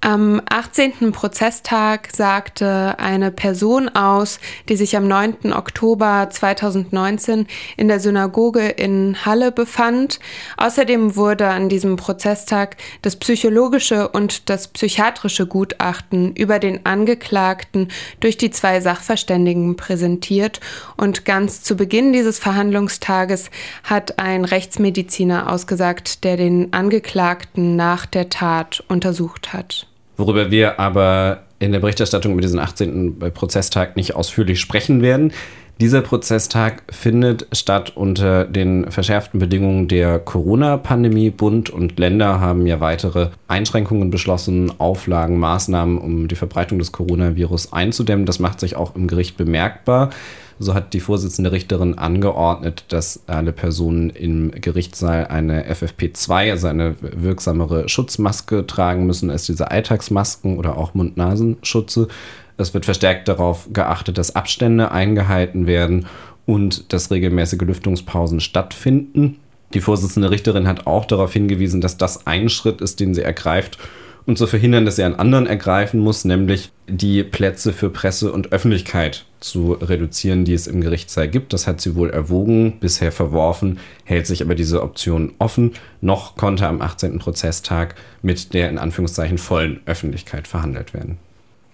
Am 18. Prozesstag sagte eine Person aus, die sich am 9. Oktober 2019 in der Synagoge in Halle befand. Außerdem wurde an diesem Prozesstag das psychologische und das psychiatrische Gutachten über den Angeklagten durch die zwei Sachverständigen präsentiert. Und ganz zu Beginn dieses Verhandlungstages hat ein Rechtsmediziner ausgesagt, der den Angeklagten nach der Tat untersucht hat. Worüber wir aber in der Berichterstattung über diesen 18. Prozesstag nicht ausführlich sprechen werden. Dieser Prozesstag findet statt unter den verschärften Bedingungen der Corona-Pandemie. Bund und Länder haben ja weitere Einschränkungen beschlossen, Auflagen, Maßnahmen, um die Verbreitung des Coronavirus einzudämmen. Das macht sich auch im Gericht bemerkbar. So hat die Vorsitzende Richterin angeordnet, dass alle Personen im Gerichtssaal eine FFP2, also eine wirksamere Schutzmaske tragen müssen als diese Alltagsmasken oder auch Mund-Nasenschutze. Es wird verstärkt darauf geachtet, dass Abstände eingehalten werden und dass regelmäßige Lüftungspausen stattfinden. Die Vorsitzende Richterin hat auch darauf hingewiesen, dass das ein Schritt ist, den sie ergreift, um zu verhindern, dass er einen anderen ergreifen muss, nämlich die Plätze für Presse und Öffentlichkeit zu reduzieren, die es im Gerichtssaal gibt. Das hat sie wohl erwogen, bisher verworfen, hält sich aber diese Option offen. Noch konnte am 18. Prozesstag mit der in Anführungszeichen vollen Öffentlichkeit verhandelt werden.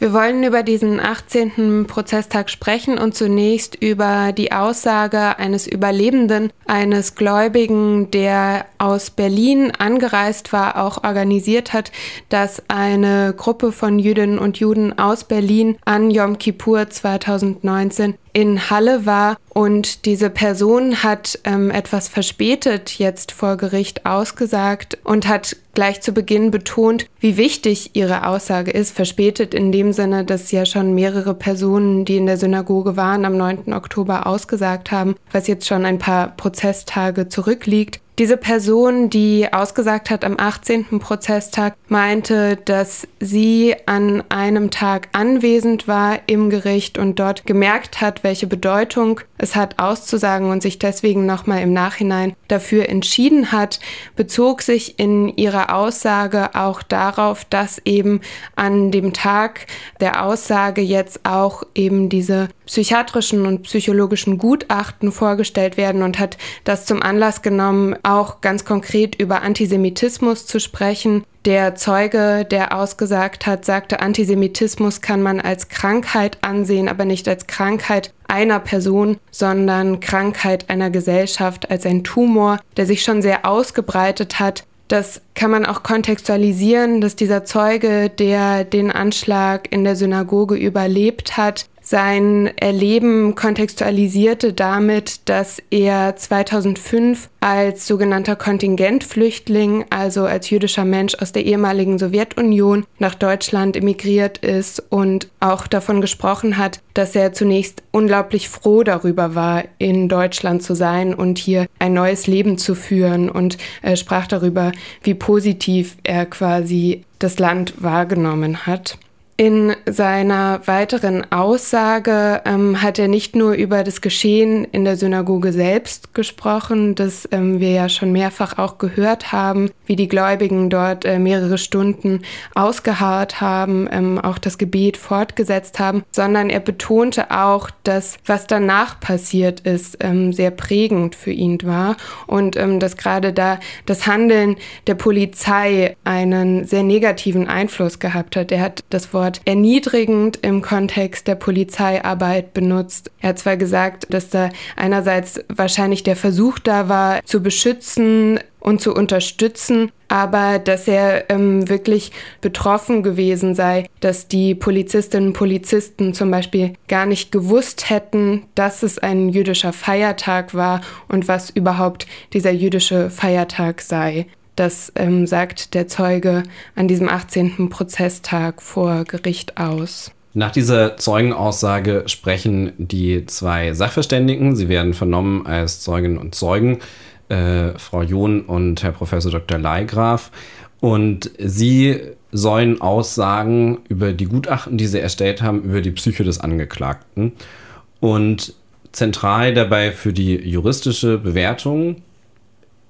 Wir wollen über diesen 18. Prozesstag sprechen und zunächst über die Aussage eines Überlebenden, eines Gläubigen, der aus Berlin angereist war, auch organisiert hat, dass eine Gruppe von Jüdinnen und Juden aus Berlin an Yom Kippur 2019 in Halle war und diese Person hat ähm, etwas verspätet jetzt vor Gericht ausgesagt und hat gleich zu Beginn betont, wie wichtig ihre Aussage ist. Verspätet in dem Sinne, dass ja schon mehrere Personen, die in der Synagoge waren, am 9. Oktober ausgesagt haben, was jetzt schon ein paar Prozesstage zurückliegt. Diese Person, die ausgesagt hat am 18. Prozesstag, meinte, dass sie an einem Tag anwesend war im Gericht und dort gemerkt hat, welche Bedeutung es hat auszusagen und sich deswegen nochmal im Nachhinein dafür entschieden hat, bezog sich in ihrer Aussage auch darauf, dass eben an dem Tag der Aussage jetzt auch eben diese psychiatrischen und psychologischen Gutachten vorgestellt werden und hat das zum Anlass genommen, auch ganz konkret über Antisemitismus zu sprechen. Der Zeuge, der ausgesagt hat, sagte, Antisemitismus kann man als Krankheit ansehen, aber nicht als Krankheit einer Person, sondern Krankheit einer Gesellschaft, als ein Tumor, der sich schon sehr ausgebreitet hat. Das kann man auch kontextualisieren, dass dieser Zeuge, der den Anschlag in der Synagoge überlebt hat, sein Erleben kontextualisierte damit, dass er 2005 als sogenannter Kontingentflüchtling, also als jüdischer Mensch aus der ehemaligen Sowjetunion nach Deutschland emigriert ist und auch davon gesprochen hat, dass er zunächst unglaublich froh darüber war, in Deutschland zu sein und hier ein neues Leben zu führen und er sprach darüber, wie positiv er quasi das Land wahrgenommen hat. In seiner weiteren Aussage ähm, hat er nicht nur über das Geschehen in der Synagoge selbst gesprochen, das ähm, wir ja schon mehrfach auch gehört haben, wie die Gläubigen dort äh, mehrere Stunden ausgeharrt haben, ähm, auch das Gebet fortgesetzt haben, sondern er betonte auch, dass was danach passiert ist, ähm, sehr prägend für ihn war und ähm, dass gerade da das Handeln der Polizei einen sehr negativen Einfluss gehabt hat. Er hat das Wort Wort erniedrigend im Kontext der Polizeiarbeit benutzt. Er hat zwar gesagt, dass da einerseits wahrscheinlich der Versuch da war, zu beschützen und zu unterstützen, aber dass er ähm, wirklich betroffen gewesen sei, dass die Polizistinnen und Polizisten zum Beispiel gar nicht gewusst hätten, dass es ein jüdischer Feiertag war und was überhaupt dieser jüdische Feiertag sei. Das ähm, sagt der Zeuge an diesem 18. Prozesstag vor Gericht aus. Nach dieser Zeugenaussage sprechen die zwei Sachverständigen. Sie werden vernommen als Zeuginnen und Zeugen, äh, Frau John und Herr Professor Dr. Leigraf. Und sie sollen Aussagen über die Gutachten, die sie erstellt haben, über die Psyche des Angeklagten. Und zentral dabei für die juristische Bewertung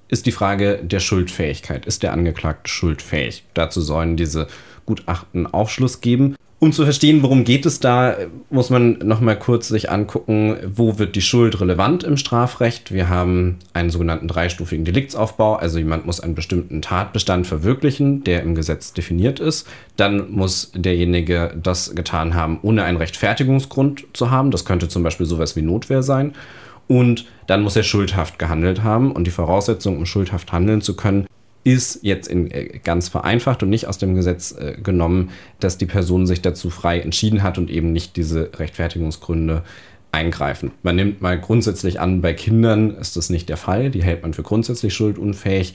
ist die Frage der Schuldfähigkeit. Ist der Angeklagte schuldfähig? Dazu sollen diese Gutachten Aufschluss geben. Um zu verstehen, worum geht es da, muss man noch mal kurz sich angucken, wo wird die Schuld relevant im Strafrecht. Wir haben einen sogenannten dreistufigen Deliktsaufbau, also jemand muss einen bestimmten Tatbestand verwirklichen, der im Gesetz definiert ist. Dann muss derjenige das getan haben, ohne einen Rechtfertigungsgrund zu haben. Das könnte zum Beispiel sowas wie Notwehr sein. Und dann muss er schuldhaft gehandelt haben. Und die Voraussetzung, um schuldhaft handeln zu können, ist jetzt in, äh, ganz vereinfacht und nicht aus dem Gesetz äh, genommen, dass die Person sich dazu frei entschieden hat und eben nicht diese Rechtfertigungsgründe eingreifen. Man nimmt mal grundsätzlich an, bei Kindern ist das nicht der Fall. Die hält man für grundsätzlich schuldunfähig.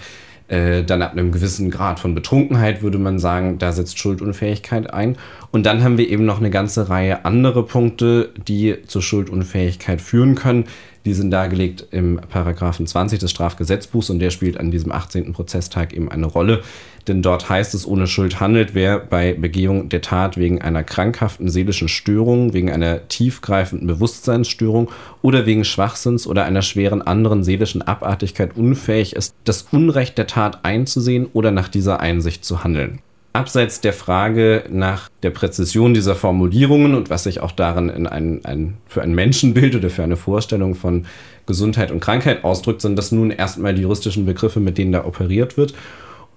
Äh, dann ab einem gewissen Grad von Betrunkenheit würde man sagen, da setzt Schuldunfähigkeit ein. Und dann haben wir eben noch eine ganze Reihe andere Punkte, die zur Schuldunfähigkeit führen können. Die sind dargelegt im Paragraphen 20 des Strafgesetzbuchs und der spielt an diesem 18. Prozesstag eben eine Rolle. Denn dort heißt es, ohne Schuld handelt, wer bei Begehung der Tat wegen einer krankhaften seelischen Störung, wegen einer tiefgreifenden Bewusstseinsstörung oder wegen Schwachsinns oder einer schweren anderen seelischen Abartigkeit unfähig ist, das Unrecht der Tat einzusehen oder nach dieser Einsicht zu handeln. Abseits der Frage nach der Präzision dieser Formulierungen und was sich auch darin in ein, ein, für ein Menschenbild oder für eine Vorstellung von Gesundheit und Krankheit ausdrückt, sind das nun erstmal die juristischen Begriffe, mit denen da operiert wird.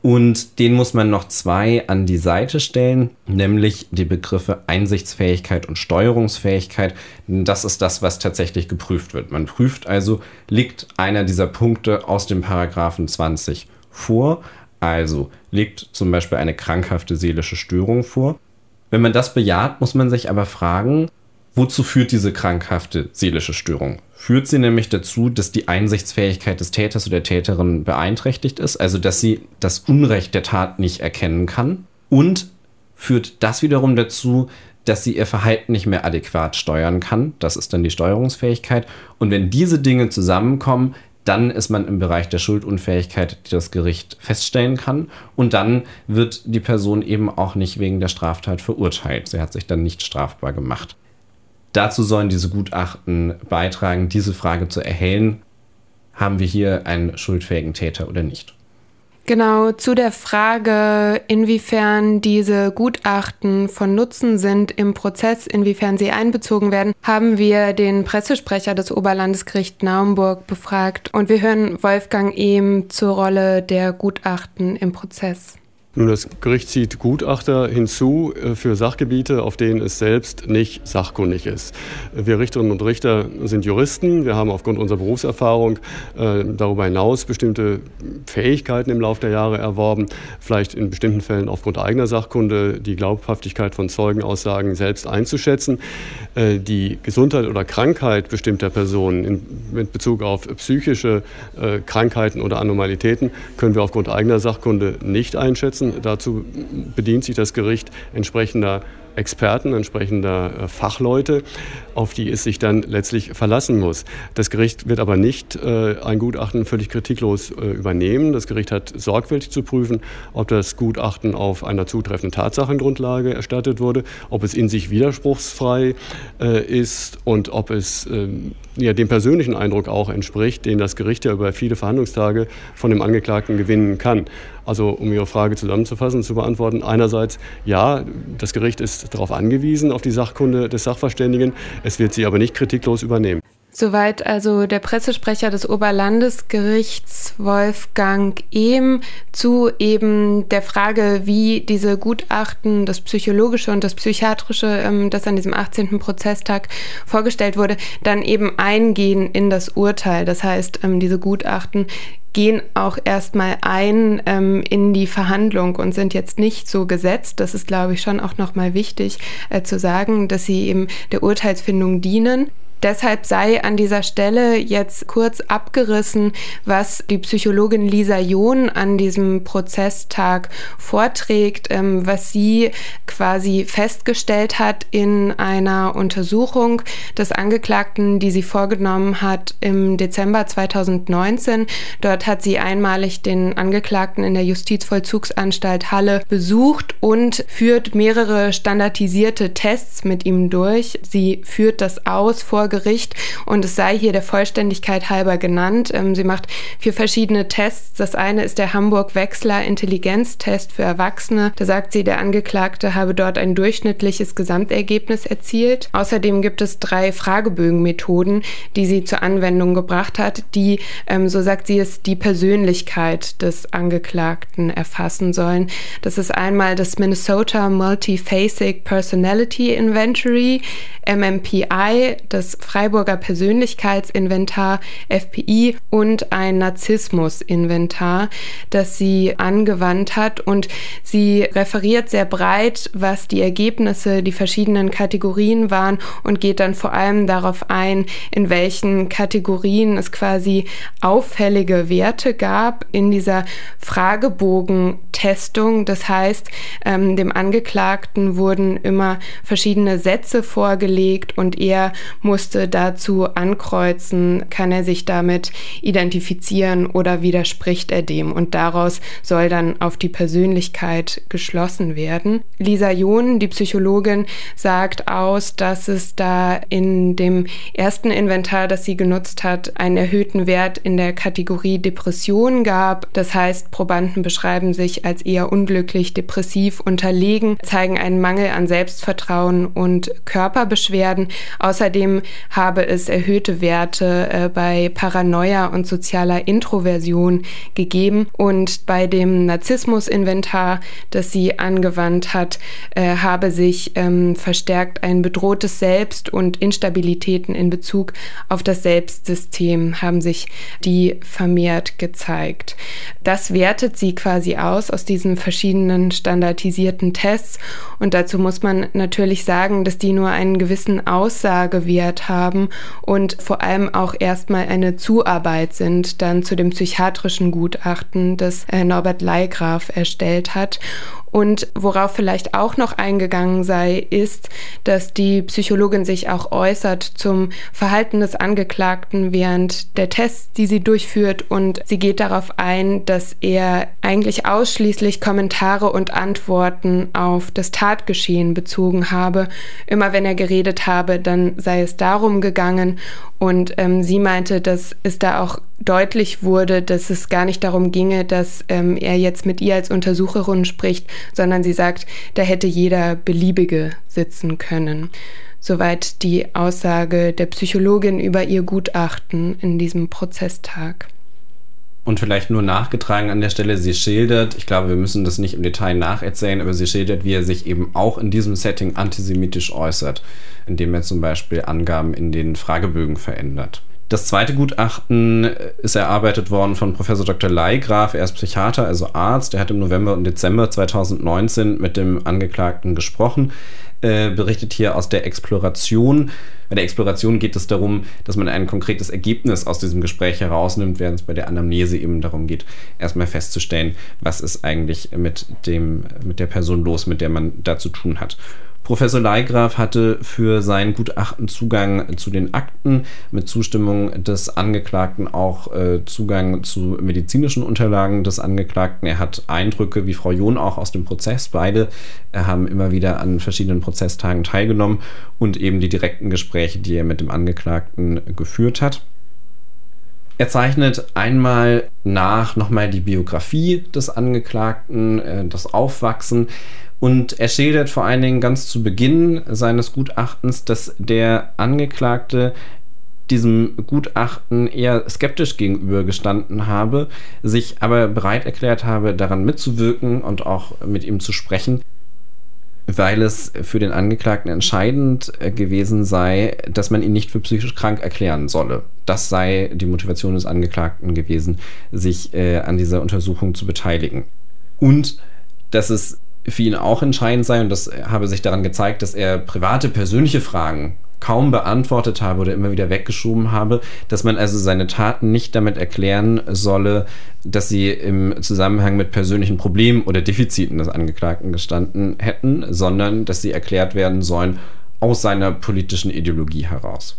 Und den muss man noch zwei an die Seite stellen, nämlich die Begriffe Einsichtsfähigkeit und Steuerungsfähigkeit. Das ist das, was tatsächlich geprüft wird. Man prüft also, liegt einer dieser Punkte aus dem Paragraphen 20 vor, also liegt zum Beispiel eine krankhafte seelische Störung vor. Wenn man das bejaht, muss man sich aber fragen, wozu führt diese krankhafte seelische Störung? Führt sie nämlich dazu, dass die Einsichtsfähigkeit des Täters oder der Täterin beeinträchtigt ist, also dass sie das Unrecht der Tat nicht erkennen kann? Und führt das wiederum dazu, dass sie ihr Verhalten nicht mehr adäquat steuern kann. Das ist dann die Steuerungsfähigkeit. Und wenn diese Dinge zusammenkommen, dann ist man im Bereich der Schuldunfähigkeit, die das Gericht feststellen kann. Und dann wird die Person eben auch nicht wegen der Straftat verurteilt. Sie hat sich dann nicht strafbar gemacht. Dazu sollen diese Gutachten beitragen, diese Frage zu erhellen, haben wir hier einen schuldfähigen Täter oder nicht. Genau, zu der Frage, inwiefern diese Gutachten von Nutzen sind im Prozess, inwiefern sie einbezogen werden, haben wir den Pressesprecher des Oberlandesgerichts Naumburg befragt und wir hören Wolfgang Ehm zur Rolle der Gutachten im Prozess. Nun, das Gericht zieht Gutachter hinzu äh, für Sachgebiete, auf denen es selbst nicht sachkundig ist. Wir Richterinnen und Richter sind Juristen. Wir haben aufgrund unserer Berufserfahrung äh, darüber hinaus bestimmte Fähigkeiten im Laufe der Jahre erworben, vielleicht in bestimmten Fällen aufgrund eigener Sachkunde die Glaubhaftigkeit von Zeugenaussagen selbst einzuschätzen. Äh, die Gesundheit oder Krankheit bestimmter Personen mit Bezug auf psychische Krankheiten oder Anomalitäten können wir aufgrund eigener Sachkunde nicht einschätzen setzen. Dazu bedient sich das Gericht entsprechender Experten, entsprechender äh, Fachleute, auf die es sich dann letztlich verlassen muss. Das Gericht wird aber nicht äh, ein Gutachten völlig kritiklos äh, übernehmen. Das Gericht hat sorgfältig zu prüfen, ob das Gutachten auf einer zutreffenden Tatsachengrundlage erstattet wurde, ob es in sich widerspruchsfrei äh, ist und ob es ähm, ja, dem persönlichen Eindruck auch entspricht, den das Gericht ja über viele Verhandlungstage von dem Angeklagten gewinnen kann. Also um Ihre Frage zusammenzufassen und zu beantworten, einerseits ja, das Gericht ist darauf angewiesen, auf die Sachkunde des Sachverständigen, es wird sie aber nicht kritiklos übernehmen. Soweit also der Pressesprecher des Oberlandesgerichts Wolfgang Ehm zu eben der Frage, wie diese Gutachten, das psychologische und das psychiatrische, ähm, das an diesem 18. Prozesstag vorgestellt wurde, dann eben eingehen in das Urteil. Das heißt, ähm, diese Gutachten gehen auch erstmal ein ähm, in die Verhandlung und sind jetzt nicht so gesetzt. Das ist, glaube ich, schon auch nochmal wichtig äh, zu sagen, dass sie eben der Urteilsfindung dienen. Deshalb sei an dieser Stelle jetzt kurz abgerissen, was die Psychologin Lisa John an diesem Prozesstag vorträgt, ähm, was sie quasi festgestellt hat in einer Untersuchung des Angeklagten, die sie vorgenommen hat im Dezember 2019. Dort hat sie einmalig den Angeklagten in der Justizvollzugsanstalt Halle besucht und führt mehrere standardisierte Tests mit ihm durch. Sie führt das aus vor Gericht und es sei hier der Vollständigkeit halber genannt. Ähm, sie macht vier verschiedene Tests. Das eine ist der Hamburg-Wechsler Intelligenztest für Erwachsene. Da sagt sie, der Angeklagte habe dort ein durchschnittliches Gesamtergebnis erzielt. Außerdem gibt es drei Fragebögenmethoden, die sie zur Anwendung gebracht hat, die, ähm, so sagt sie es, die Persönlichkeit des Angeklagten erfassen sollen. Das ist einmal das Minnesota Multiphasic Personality Inventory, MMPI, das Freiburger Persönlichkeitsinventar, FPI und ein Narzissmus-Inventar, das sie angewandt hat. Und sie referiert sehr breit, was die Ergebnisse, die verschiedenen Kategorien waren und geht dann vor allem darauf ein, in welchen Kategorien es quasi auffällige Werte gab in dieser Fragebogentestung. Das heißt, ähm, dem Angeklagten wurden immer verschiedene Sätze vorgelegt und er musste dazu ankreuzen, kann er sich damit identifizieren oder widerspricht er dem. Und daraus soll dann auf die Persönlichkeit geschlossen werden. Lisa John, die Psychologin, sagt aus, dass es da in dem ersten Inventar, das sie genutzt hat, einen erhöhten Wert in der Kategorie Depression gab. Das heißt, Probanden beschreiben sich als eher unglücklich, depressiv, unterlegen, zeigen einen Mangel an Selbstvertrauen und Körperbeschwerden. Außerdem habe es erhöhte Werte äh, bei Paranoia und sozialer Introversion gegeben. Und bei dem Narzissmus-Inventar, das sie angewandt hat, äh, habe sich ähm, verstärkt ein bedrohtes Selbst und Instabilitäten in Bezug auf das Selbstsystem haben sich die vermehrt gezeigt. Das wertet sie quasi aus aus diesen verschiedenen standardisierten Tests. Und dazu muss man natürlich sagen, dass die nur einen gewissen Aussagewert haben und vor allem auch erstmal eine Zuarbeit sind dann zu dem psychiatrischen Gutachten, das äh, Norbert Leigraf erstellt hat. Und worauf vielleicht auch noch eingegangen sei, ist, dass die Psychologin sich auch äußert zum Verhalten des Angeklagten während der Tests, die sie durchführt. Und sie geht darauf ein, dass er eigentlich ausschließlich Kommentare und Antworten auf das Tatgeschehen bezogen habe. Immer wenn er geredet habe, dann sei es darum gegangen. Und ähm, sie meinte, dass es da auch deutlich wurde, dass es gar nicht darum ginge, dass ähm, er jetzt mit ihr als Untersucherin spricht, sondern sie sagt, da hätte jeder beliebige sitzen können. Soweit die Aussage der Psychologin über ihr Gutachten in diesem Prozesstag. Und vielleicht nur nachgetragen an der Stelle, sie schildert, ich glaube, wir müssen das nicht im Detail nacherzählen, aber sie schildert, wie er sich eben auch in diesem Setting antisemitisch äußert, indem er zum Beispiel Angaben in den Fragebögen verändert. Das zweite Gutachten ist erarbeitet worden von Professor Dr. Leigraf. Er ist Psychiater, also Arzt. Er hat im November und Dezember 2019 mit dem Angeklagten gesprochen. Äh, berichtet hier aus der Exploration. Bei der Exploration geht es darum, dass man ein konkretes Ergebnis aus diesem Gespräch herausnimmt, während es bei der Anamnese eben darum geht, erstmal festzustellen, was ist eigentlich mit, dem, mit der Person los, mit der man da zu tun hat. Professor Leigraf hatte für sein Gutachten Zugang zu den Akten, mit Zustimmung des Angeklagten auch äh, Zugang zu medizinischen Unterlagen des Angeklagten. Er hat Eindrücke, wie Frau John auch aus dem Prozess. Beide äh, haben immer wieder an verschiedenen Prozesstagen teilgenommen und eben die direkten Gespräche, die er mit dem Angeklagten geführt hat. Er zeichnet einmal nach nochmal die Biografie des Angeklagten, äh, das Aufwachsen. Und er schildert vor allen Dingen ganz zu Beginn seines Gutachtens, dass der Angeklagte diesem Gutachten eher skeptisch gegenübergestanden habe, sich aber bereit erklärt habe, daran mitzuwirken und auch mit ihm zu sprechen, weil es für den Angeklagten entscheidend äh, gewesen sei, dass man ihn nicht für psychisch krank erklären solle. Das sei die Motivation des Angeklagten gewesen, sich äh, an dieser Untersuchung zu beteiligen. Und dass es für ihn auch entscheidend sei, und das habe sich daran gezeigt, dass er private, persönliche Fragen kaum beantwortet habe oder immer wieder weggeschoben habe, dass man also seine Taten nicht damit erklären solle, dass sie im Zusammenhang mit persönlichen Problemen oder Defiziten des Angeklagten gestanden hätten, sondern dass sie erklärt werden sollen aus seiner politischen Ideologie heraus.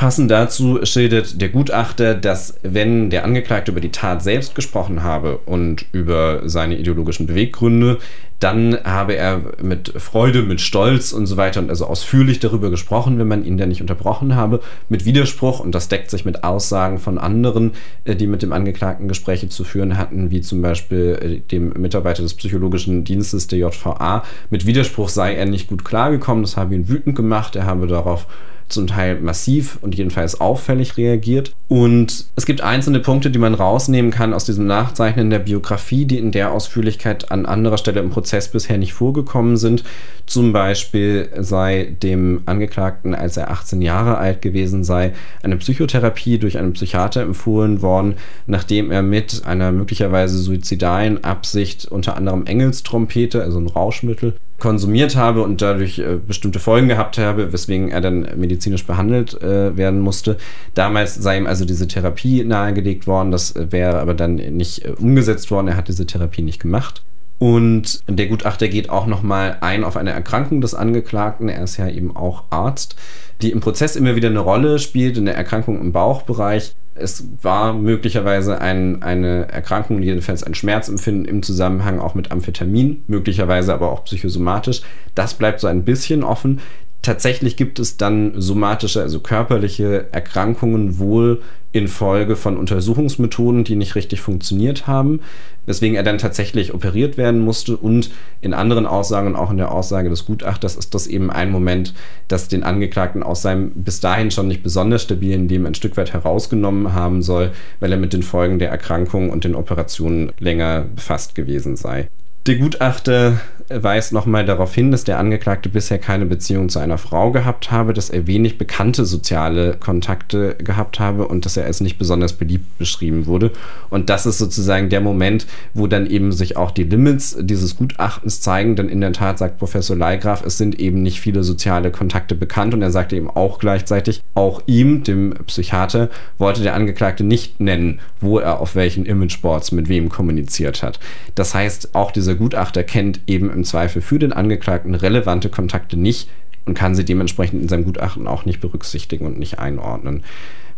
Passend dazu schildert der Gutachter, dass wenn der Angeklagte über die Tat selbst gesprochen habe und über seine ideologischen Beweggründe, dann habe er mit Freude, mit Stolz und so weiter und also ausführlich darüber gesprochen, wenn man ihn dann nicht unterbrochen habe, mit Widerspruch und das deckt sich mit Aussagen von anderen, äh, die mit dem Angeklagten Gespräche zu führen hatten, wie zum Beispiel äh, dem Mitarbeiter des psychologischen Dienstes der JVA. Mit Widerspruch sei er nicht gut klargekommen, das habe ihn wütend gemacht, er habe darauf zum Teil massiv und jedenfalls auffällig reagiert. Und es gibt einzelne Punkte, die man rausnehmen kann aus diesem Nachzeichnen der Biografie, die in der Ausführlichkeit an anderer Stelle im Prozess bisher nicht vorgekommen sind. Zum Beispiel sei dem Angeklagten, als er 18 Jahre alt gewesen sei, eine Psychotherapie durch einen Psychiater empfohlen worden, nachdem er mit einer möglicherweise suizidalen Absicht unter anderem Engelstrompete, also ein Rauschmittel, konsumiert habe und dadurch äh, bestimmte Folgen gehabt habe, weswegen er dann medizinisch behandelt äh, werden musste. Damals sei ihm also diese Therapie nahegelegt worden, das wäre aber dann nicht äh, umgesetzt worden, er hat diese Therapie nicht gemacht. Und der Gutachter geht auch nochmal ein auf eine Erkrankung des Angeklagten. Er ist ja eben auch Arzt, die im Prozess immer wieder eine Rolle spielt, eine Erkrankung im Bauchbereich. Es war möglicherweise ein, eine Erkrankung, jedenfalls ein Schmerzempfinden im Zusammenhang auch mit Amphetamin, möglicherweise aber auch psychosomatisch. Das bleibt so ein bisschen offen. Tatsächlich gibt es dann somatische, also körperliche Erkrankungen wohl infolge von Untersuchungsmethoden, die nicht richtig funktioniert haben, weswegen er dann tatsächlich operiert werden musste. Und in anderen Aussagen, auch in der Aussage des Gutachters, ist das eben ein Moment, das den Angeklagten aus seinem bis dahin schon nicht besonders stabilen Leben ein Stück weit herausgenommen haben soll, weil er mit den Folgen der Erkrankung und den Operationen länger befasst gewesen sei. Der Gutachter weist nochmal darauf hin, dass der Angeklagte bisher keine Beziehung zu einer Frau gehabt habe, dass er wenig bekannte soziale Kontakte gehabt habe und dass er als nicht besonders beliebt beschrieben wurde. Und das ist sozusagen der Moment, wo dann eben sich auch die Limits dieses Gutachtens zeigen, denn in der Tat sagt Professor Leigraf, es sind eben nicht viele soziale Kontakte bekannt und er sagte eben auch gleichzeitig, auch ihm, dem Psychiater, wollte der Angeklagte nicht nennen, wo er auf welchen Imageboards mit wem kommuniziert hat. Das heißt, auch diese dieser Gutachter kennt eben im Zweifel für den Angeklagten relevante Kontakte nicht und kann sie dementsprechend in seinem Gutachten auch nicht berücksichtigen und nicht einordnen.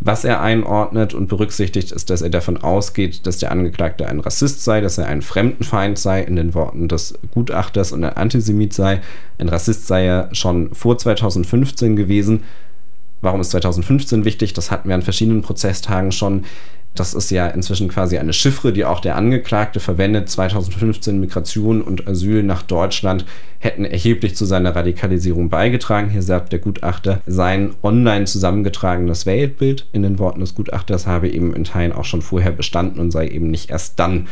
Was er einordnet und berücksichtigt, ist, dass er davon ausgeht, dass der Angeklagte ein Rassist sei, dass er ein Fremdenfeind sei, in den Worten des Gutachters und ein Antisemit sei. Ein Rassist sei er schon vor 2015 gewesen. Warum ist 2015 wichtig? Das hatten wir an verschiedenen Prozesstagen schon. Das ist ja inzwischen quasi eine Chiffre, die auch der Angeklagte verwendet. 2015 Migration und Asyl nach Deutschland hätten erheblich zu seiner Radikalisierung beigetragen. Hier sagt der Gutachter, sein online zusammengetragenes Weltbild in den Worten des Gutachters habe eben in Teilen auch schon vorher bestanden und sei eben nicht erst dann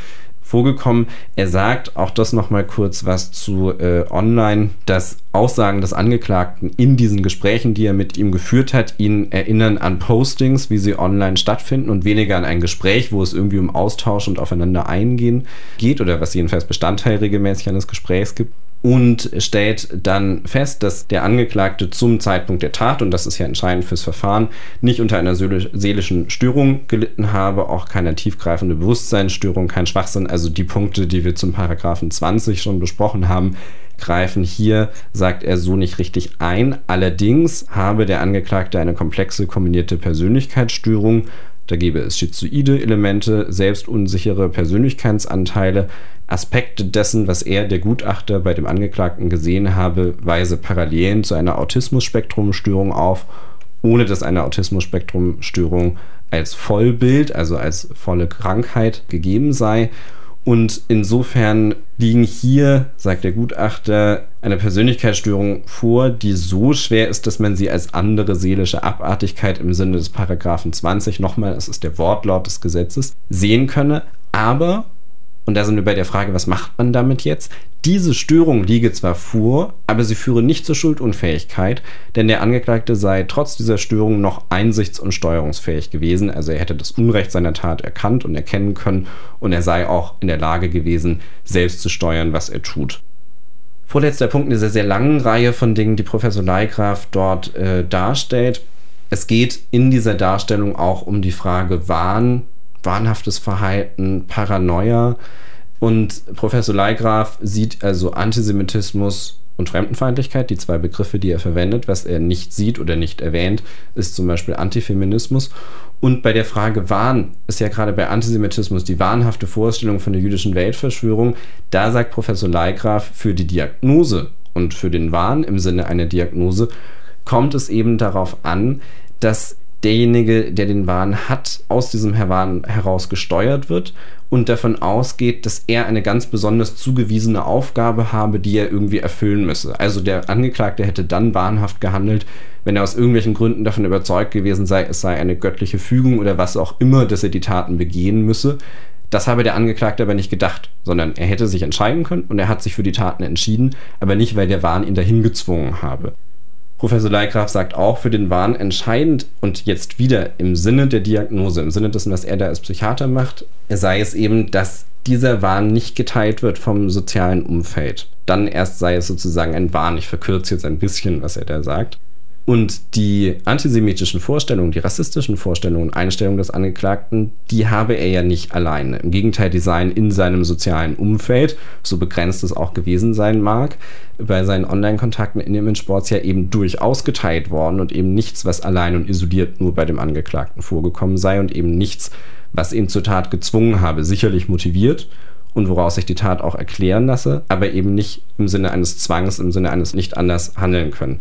vorgekommen. Er sagt auch das nochmal kurz was zu äh, online, dass Aussagen des Angeklagten in diesen Gesprächen, die er mit ihm geführt hat, ihn erinnern an Postings, wie sie online stattfinden und weniger an ein Gespräch, wo es irgendwie um Austausch und aufeinander eingehen geht oder was jedenfalls Bestandteil regelmäßig eines Gesprächs gibt und stellt dann fest, dass der Angeklagte zum Zeitpunkt der Tat, und das ist ja entscheidend fürs Verfahren, nicht unter einer seelischen Störung gelitten habe, auch keine tiefgreifende Bewusstseinsstörung, kein Schwachsinn. Also die Punkte, die wir zum Paragraphen 20 schon besprochen haben, greifen hier, sagt er so nicht richtig ein. Allerdings habe der Angeklagte eine komplexe kombinierte Persönlichkeitsstörung. Da gäbe es schizoide Elemente, selbstunsichere Persönlichkeitsanteile, Aspekte dessen, was er, der Gutachter, bei dem Angeklagten gesehen habe, weise Parallelen zu einer Autismus-Spektrum-Störung auf, ohne dass eine Autismus-Spektrum-Störung als Vollbild, also als volle Krankheit gegeben sei. Und insofern liegen hier, sagt der Gutachter, eine Persönlichkeitsstörung vor, die so schwer ist, dass man sie als andere seelische Abartigkeit im Sinne des Paragraphen 20, nochmal, das ist der Wortlaut des Gesetzes, sehen könne. Aber und da sind wir bei der Frage, was macht man damit jetzt? Diese Störung liege zwar vor, aber sie führe nicht zur Schuldunfähigkeit, denn der Angeklagte sei trotz dieser Störung noch einsichts- und steuerungsfähig gewesen. Also er hätte das Unrecht seiner Tat erkannt und erkennen können und er sei auch in der Lage gewesen, selbst zu steuern, was er tut. Vorletzter Punkt in dieser sehr langen Reihe von Dingen, die Professor Leigraf dort äh, darstellt. Es geht in dieser Darstellung auch um die Frage Wahn, wahnhaftes Verhalten, Paranoia. Und Professor Leigraf sieht also Antisemitismus und Fremdenfeindlichkeit, die zwei Begriffe, die er verwendet. Was er nicht sieht oder nicht erwähnt, ist zum Beispiel Antifeminismus. Und bei der Frage Wahn ist ja gerade bei Antisemitismus die wahnhafte Vorstellung von der jüdischen Weltverschwörung. Da sagt Professor Leigraf, für die Diagnose und für den Wahn im Sinne einer Diagnose kommt es eben darauf an, dass derjenige, der den Wahn hat, aus diesem Wahn heraus gesteuert wird und davon ausgeht, dass er eine ganz besonders zugewiesene Aufgabe habe, die er irgendwie erfüllen müsse. Also der Angeklagte hätte dann wahnhaft gehandelt, wenn er aus irgendwelchen Gründen davon überzeugt gewesen sei, es sei eine göttliche Fügung oder was auch immer, dass er die Taten begehen müsse. Das habe der Angeklagte aber nicht gedacht, sondern er hätte sich entscheiden können und er hat sich für die Taten entschieden, aber nicht, weil der Wahn ihn dahin gezwungen habe. Professor Leigraf sagt auch, für den Wahn entscheidend und jetzt wieder im Sinne der Diagnose, im Sinne dessen, was er da als Psychiater macht, sei es eben, dass dieser Wahn nicht geteilt wird vom sozialen Umfeld. Dann erst sei es sozusagen ein Wahn. Ich verkürze jetzt ein bisschen, was er da sagt. Und die antisemitischen Vorstellungen, die rassistischen Vorstellungen und Einstellungen des Angeklagten, die habe er ja nicht alleine. Im Gegenteil, die seien in seinem sozialen Umfeld, so begrenzt es auch gewesen sein mag, bei seinen Online-Kontakten in dem Sports ja eben durchaus geteilt worden und eben nichts, was allein und isoliert nur bei dem Angeklagten vorgekommen sei und eben nichts, was ihn zur Tat gezwungen habe, sicherlich motiviert und woraus sich die Tat auch erklären lasse, aber eben nicht im Sinne eines Zwangs, im Sinne eines nicht anders handeln können.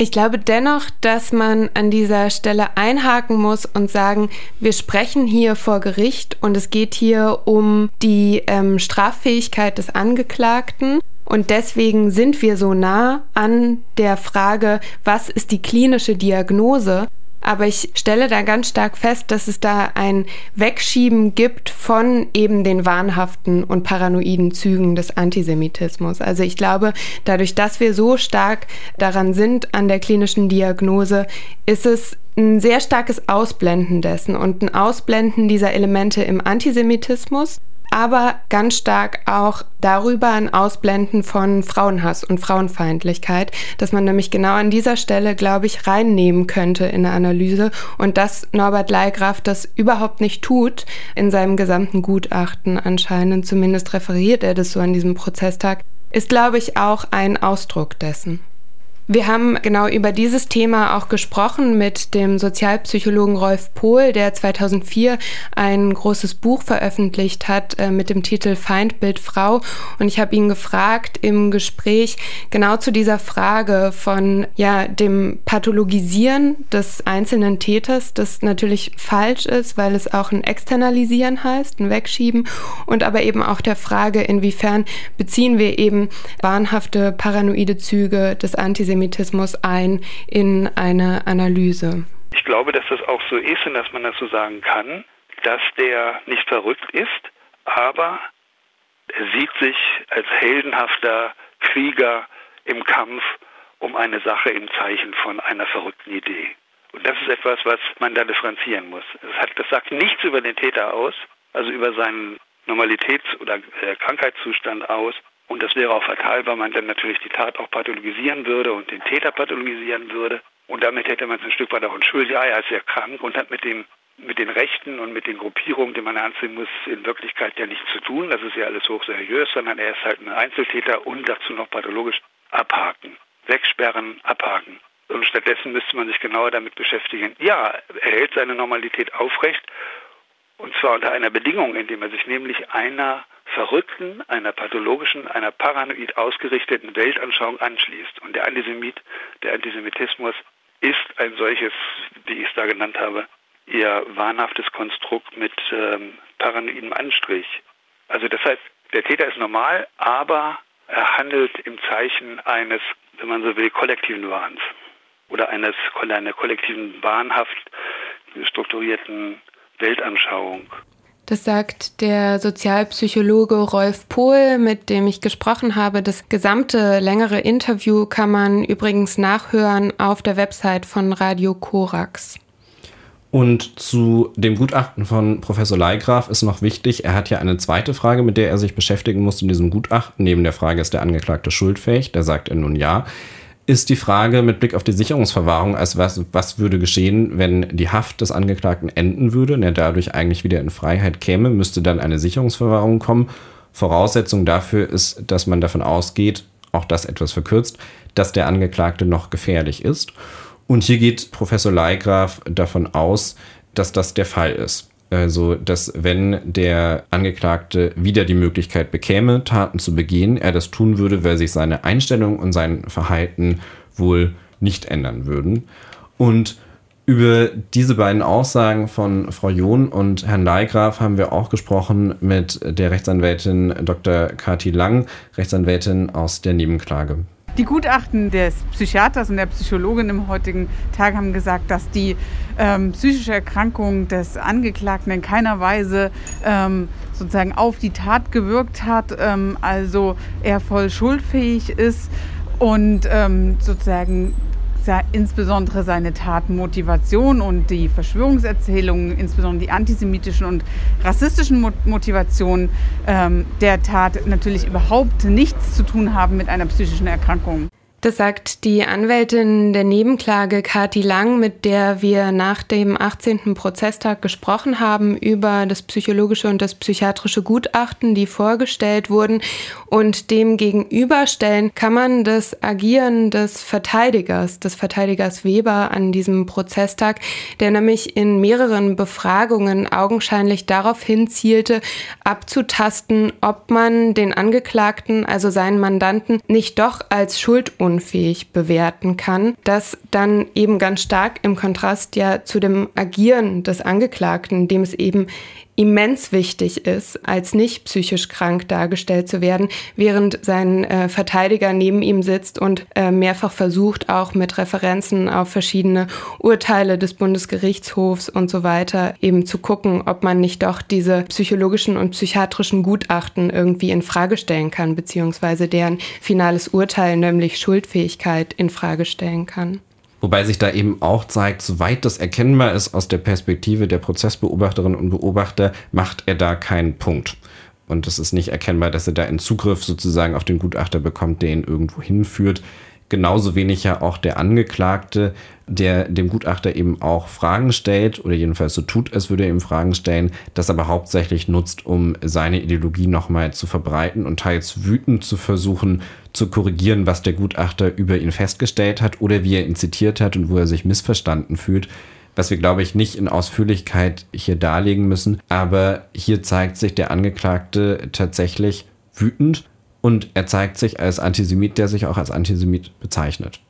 Ich glaube dennoch, dass man an dieser Stelle einhaken muss und sagen, wir sprechen hier vor Gericht und es geht hier um die ähm, Straffähigkeit des Angeklagten. Und deswegen sind wir so nah an der Frage, was ist die klinische Diagnose? Aber ich stelle da ganz stark fest, dass es da ein Wegschieben gibt von eben den wahnhaften und paranoiden Zügen des Antisemitismus. Also ich glaube, dadurch, dass wir so stark daran sind an der klinischen Diagnose, ist es ein sehr starkes Ausblenden dessen und ein Ausblenden dieser Elemente im Antisemitismus aber ganz stark auch darüber ein Ausblenden von Frauenhass und Frauenfeindlichkeit, dass man nämlich genau an dieser Stelle, glaube ich, reinnehmen könnte in eine Analyse und dass Norbert Leigraf das überhaupt nicht tut in seinem gesamten Gutachten anscheinend, zumindest referiert er das so an diesem Prozesstag, ist, glaube ich, auch ein Ausdruck dessen. Wir haben genau über dieses Thema auch gesprochen mit dem Sozialpsychologen Rolf Pohl, der 2004 ein großes Buch veröffentlicht hat äh, mit dem Titel Feindbild Frau. Und ich habe ihn gefragt im Gespräch genau zu dieser Frage von ja, dem Pathologisieren des einzelnen Täters, das natürlich falsch ist, weil es auch ein Externalisieren heißt, ein Wegschieben. Und aber eben auch der Frage, inwiefern beziehen wir eben wahnhafte paranoide Züge des Antisemitismus Antisemitismus ein in eine Analyse? Ich glaube, dass das auch so ist und dass man das so sagen kann, dass der nicht verrückt ist, aber er sieht sich als heldenhafter Krieger im Kampf um eine Sache im Zeichen von einer verrückten Idee. Und das ist etwas, was man da differenzieren muss. Das, hat, das sagt nichts über den Täter aus, also über seinen Normalitäts- oder äh, Krankheitszustand aus, und das wäre auch fatal, weil man dann natürlich die Tat auch pathologisieren würde und den Täter pathologisieren würde. Und damit hätte man es ein Stück weit auch entschuldigt, ja, er ist ja krank und hat mit dem mit den Rechten und mit den Gruppierungen, die man nehmen muss, in Wirklichkeit ja nichts zu tun. Das ist ja alles hochseriös, sondern er ist halt ein Einzeltäter und dazu noch pathologisch abhaken. Wegsperren, abhaken. Und stattdessen müsste man sich genauer damit beschäftigen. Ja, er hält seine Normalität aufrecht und zwar unter einer Bedingung, indem er sich nämlich einer verrückten, einer pathologischen, einer paranoid ausgerichteten Weltanschauung anschließt. Und der Antisemit, der Antisemitismus ist ein solches, wie ich es da genannt habe, eher wahnhaftes Konstrukt mit ähm, paranoidem Anstrich. Also das heißt, der Täter ist normal, aber er handelt im Zeichen eines, wenn man so will, kollektiven Wahns oder eines, einer kollektiven, wahnhaft strukturierten Weltanschauung. Das sagt der Sozialpsychologe Rolf Pohl, mit dem ich gesprochen habe. Das gesamte längere Interview kann man übrigens nachhören auf der Website von Radio Korax. Und zu dem Gutachten von Professor Leigraf ist noch wichtig, er hat ja eine zweite Frage, mit der er sich beschäftigen muss in diesem Gutachten. Neben der Frage, ist der Angeklagte schuldfähig? Da sagt er nun ja. Ist die Frage mit Blick auf die Sicherungsverwahrung, also was, was würde geschehen, wenn die Haft des Angeklagten enden würde und er dadurch eigentlich wieder in Freiheit käme, müsste dann eine Sicherungsverwahrung kommen. Voraussetzung dafür ist, dass man davon ausgeht, auch das etwas verkürzt, dass der Angeklagte noch gefährlich ist. Und hier geht Professor Leigraf davon aus, dass das der Fall ist. Also, dass wenn der Angeklagte wieder die Möglichkeit bekäme, Taten zu begehen, er das tun würde, weil sich seine Einstellung und sein Verhalten wohl nicht ändern würden. Und über diese beiden Aussagen von Frau John und Herrn Leigraf haben wir auch gesprochen mit der Rechtsanwältin Dr. Kati Lang, Rechtsanwältin aus der Nebenklage. Die Gutachten des Psychiaters und der Psychologin im heutigen Tag haben gesagt, dass die ähm, psychische Erkrankung des Angeklagten in keiner Weise ähm, sozusagen auf die Tat gewirkt hat, ähm, also er voll schuldfähig ist und ähm, sozusagen insbesondere seine Tatenmotivation und die Verschwörungserzählungen, insbesondere die antisemitischen und rassistischen Motivationen ähm, der Tat natürlich überhaupt nichts zu tun haben mit einer psychischen Erkrankung. Das sagt die Anwältin der Nebenklage Kati Lang, mit der wir nach dem 18. Prozesstag gesprochen haben über das psychologische und das psychiatrische Gutachten, die vorgestellt wurden. Und dem gegenüberstellen kann man das Agieren des Verteidigers, des Verteidigers Weber an diesem Prozesstag, der nämlich in mehreren Befragungen augenscheinlich darauf hinzielte, abzutasten, ob man den Angeklagten, also seinen Mandanten, nicht doch als Schuld unfähig bewerten kann, das dann eben ganz stark im Kontrast ja zu dem Agieren des Angeklagten, dem es eben immens wichtig ist, als nicht psychisch krank dargestellt zu werden, während sein äh, Verteidiger neben ihm sitzt und äh, mehrfach versucht, auch mit Referenzen auf verschiedene Urteile des Bundesgerichtshofs und so weiter eben zu gucken, ob man nicht doch diese psychologischen und psychiatrischen Gutachten irgendwie in Frage stellen kann, beziehungsweise deren finales Urteil, nämlich Schuldfähigkeit, in Frage stellen kann. Wobei sich da eben auch zeigt, soweit das erkennbar ist aus der Perspektive der Prozessbeobachterinnen und Beobachter, macht er da keinen Punkt. Und es ist nicht erkennbar, dass er da einen Zugriff sozusagen auf den Gutachter bekommt, der ihn irgendwo hinführt. Genauso wenig ja auch der Angeklagte, der dem Gutachter eben auch Fragen stellt, oder jedenfalls so tut, als würde er ihm Fragen stellen, das aber hauptsächlich nutzt, um seine Ideologie nochmal zu verbreiten und teils wütend zu versuchen, zu korrigieren, was der Gutachter über ihn festgestellt hat oder wie er ihn zitiert hat und wo er sich missverstanden fühlt was wir, glaube ich, nicht in Ausführlichkeit hier darlegen müssen. Aber hier zeigt sich der Angeklagte tatsächlich wütend und er zeigt sich als Antisemit, der sich auch als Antisemit bezeichnet.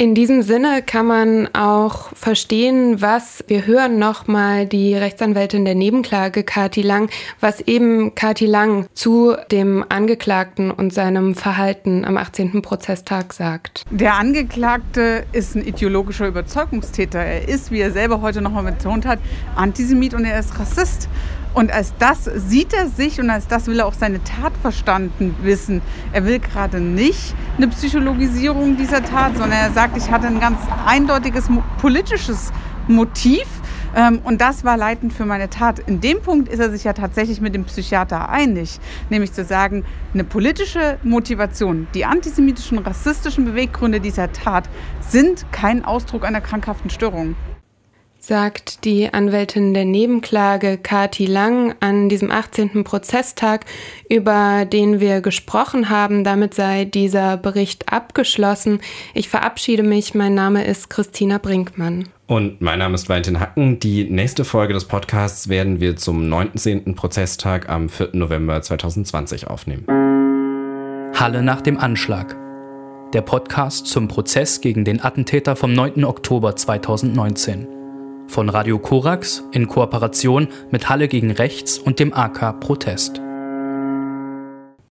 In diesem Sinne kann man auch verstehen, was wir hören nochmal die Rechtsanwältin der Nebenklage Kati Lang, was eben Kati Lang zu dem Angeklagten und seinem Verhalten am 18. Prozesstag sagt. Der Angeklagte ist ein ideologischer Überzeugungstäter. Er ist, wie er selber heute nochmal betont hat, Antisemit und er ist Rassist. Und als das sieht er sich und als das will er auch seine Tat verstanden wissen. Er will gerade nicht eine Psychologisierung dieser Tat, sondern er sagt, ich hatte ein ganz eindeutiges politisches Motiv. Ähm, und das war leitend für meine Tat. In dem Punkt ist er sich ja tatsächlich mit dem Psychiater einig, nämlich zu sagen, eine politische Motivation, die antisemitischen, rassistischen Beweggründe dieser Tat sind kein Ausdruck einer krankhaften Störung sagt die Anwältin der Nebenklage Kati Lang an diesem 18. Prozesstag, über den wir gesprochen haben. Damit sei dieser Bericht abgeschlossen. Ich verabschiede mich. Mein Name ist Christina Brinkmann. Und mein Name ist Valentin Hacken. Die nächste Folge des Podcasts werden wir zum 19. Prozesstag am 4. November 2020 aufnehmen. Halle nach dem Anschlag. Der Podcast zum Prozess gegen den Attentäter vom 9. Oktober 2019 von Radio Korax in Kooperation mit Halle gegen Rechts und dem AK Protest.